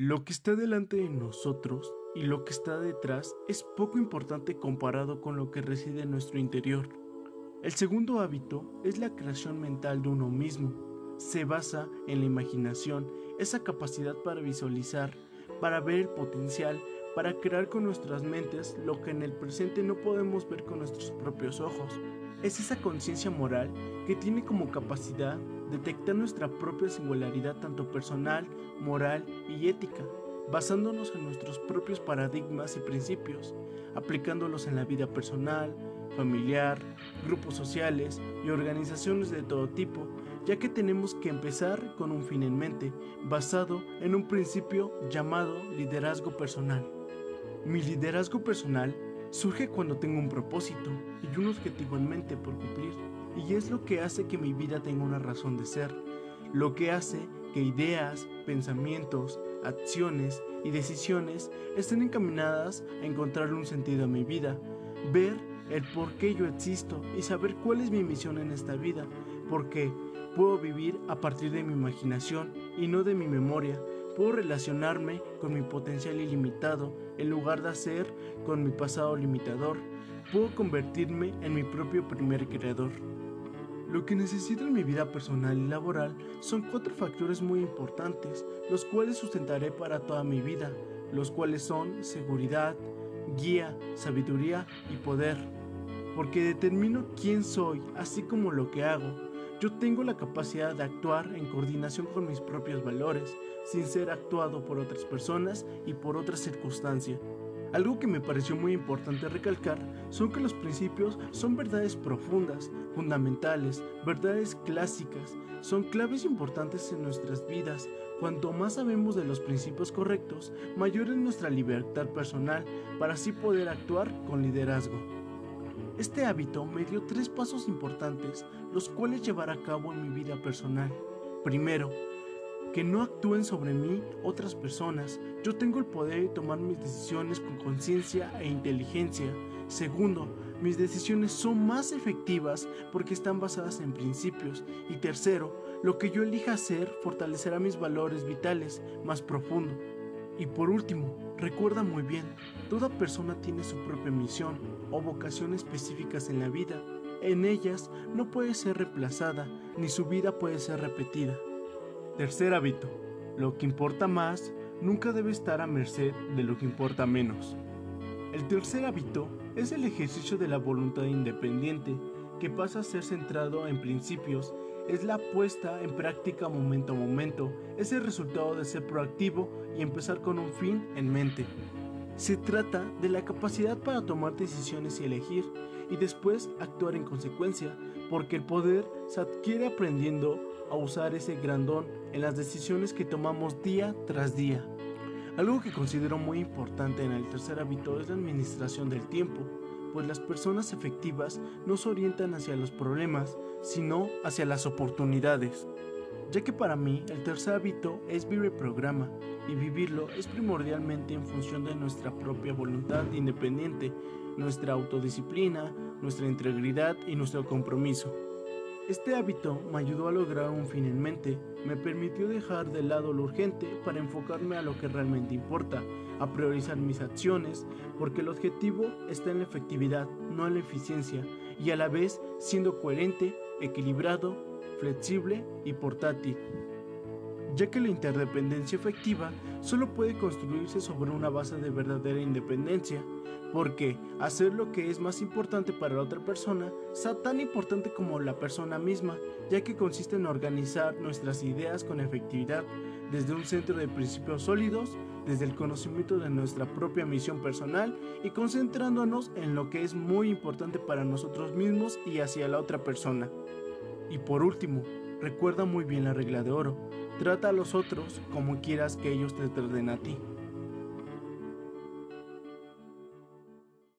Lo que está delante de nosotros y lo que está detrás es poco importante comparado con lo que reside en nuestro interior. El segundo hábito es la creación mental de uno mismo. Se basa en la imaginación, esa capacidad para visualizar, para ver el potencial, para crear con nuestras mentes lo que en el presente no podemos ver con nuestros propios ojos. Es esa conciencia moral que tiene como capacidad detectar nuestra propia singularidad tanto personal, moral y ética, basándonos en nuestros propios paradigmas y principios, aplicándolos en la vida personal, familiar, grupos sociales y organizaciones de todo tipo, ya que tenemos que empezar con un fin en mente, basado en un principio llamado liderazgo personal. Mi liderazgo personal surge cuando tengo un propósito y un objetivo en mente por cumplir y es lo que hace que mi vida tenga una razón de ser, lo que hace que ideas, pensamientos, acciones y decisiones estén encaminadas a encontrar un sentido a mi vida, ver el por qué yo existo y saber cuál es mi misión en esta vida, porque puedo vivir a partir de mi imaginación y no de mi memoria, puedo relacionarme con mi potencial ilimitado en lugar de hacer con mi pasado limitador, puedo convertirme en mi propio primer creador. Lo que necesito en mi vida personal y laboral son cuatro factores muy importantes, los cuales sustentaré para toda mi vida, los cuales son seguridad, guía, sabiduría y poder. Porque determino quién soy, así como lo que hago. Yo tengo la capacidad de actuar en coordinación con mis propios valores, sin ser actuado por otras personas y por otras circunstancias. Algo que me pareció muy importante recalcar son que los principios son verdades profundas, fundamentales, verdades clásicas, son claves importantes en nuestras vidas. Cuanto más sabemos de los principios correctos, mayor es nuestra libertad personal para así poder actuar con liderazgo. Este hábito me dio tres pasos importantes, los cuales llevar a cabo en mi vida personal. Primero, que no actúen sobre mí otras personas. Yo tengo el poder de tomar mis decisiones con conciencia e inteligencia. Segundo, mis decisiones son más efectivas porque están basadas en principios. Y tercero, lo que yo elija hacer fortalecerá mis valores vitales más profundo. Y por último, recuerda muy bien, toda persona tiene su propia misión o vocación específicas en la vida. En ellas no puede ser reemplazada, ni su vida puede ser repetida. Tercer hábito. Lo que importa más nunca debe estar a merced de lo que importa menos. El tercer hábito es el ejercicio de la voluntad independiente, que pasa a ser centrado en principios, es la puesta en práctica momento a momento, es el resultado de ser proactivo y empezar con un fin en mente. Se trata de la capacidad para tomar decisiones y elegir, y después actuar en consecuencia, porque el poder se adquiere aprendiendo a usar ese grandón en las decisiones que tomamos día tras día. Algo que considero muy importante en el tercer hábito es la administración del tiempo, pues las personas efectivas no se orientan hacia los problemas, sino hacia las oportunidades. Ya que para mí el tercer hábito es vivir el programa, y vivirlo es primordialmente en función de nuestra propia voluntad independiente, nuestra autodisciplina, nuestra integridad y nuestro compromiso. Este hábito me ayudó a lograr un fin en mente, me permitió dejar de lado lo urgente para enfocarme a lo que realmente importa, a priorizar mis acciones, porque el objetivo está en la efectividad, no en la eficiencia, y a la vez siendo coherente, equilibrado, flexible y portátil. Ya que la interdependencia efectiva solo puede construirse sobre una base de verdadera independencia, porque hacer lo que es más importante para la otra persona sea tan importante como la persona misma, ya que consiste en organizar nuestras ideas con efectividad desde un centro de principios sólidos, desde el conocimiento de nuestra propia misión personal y concentrándonos en lo que es muy importante para nosotros mismos y hacia la otra persona. Y por último, recuerda muy bien la regla de oro, trata a los otros como quieras que ellos te traten a ti.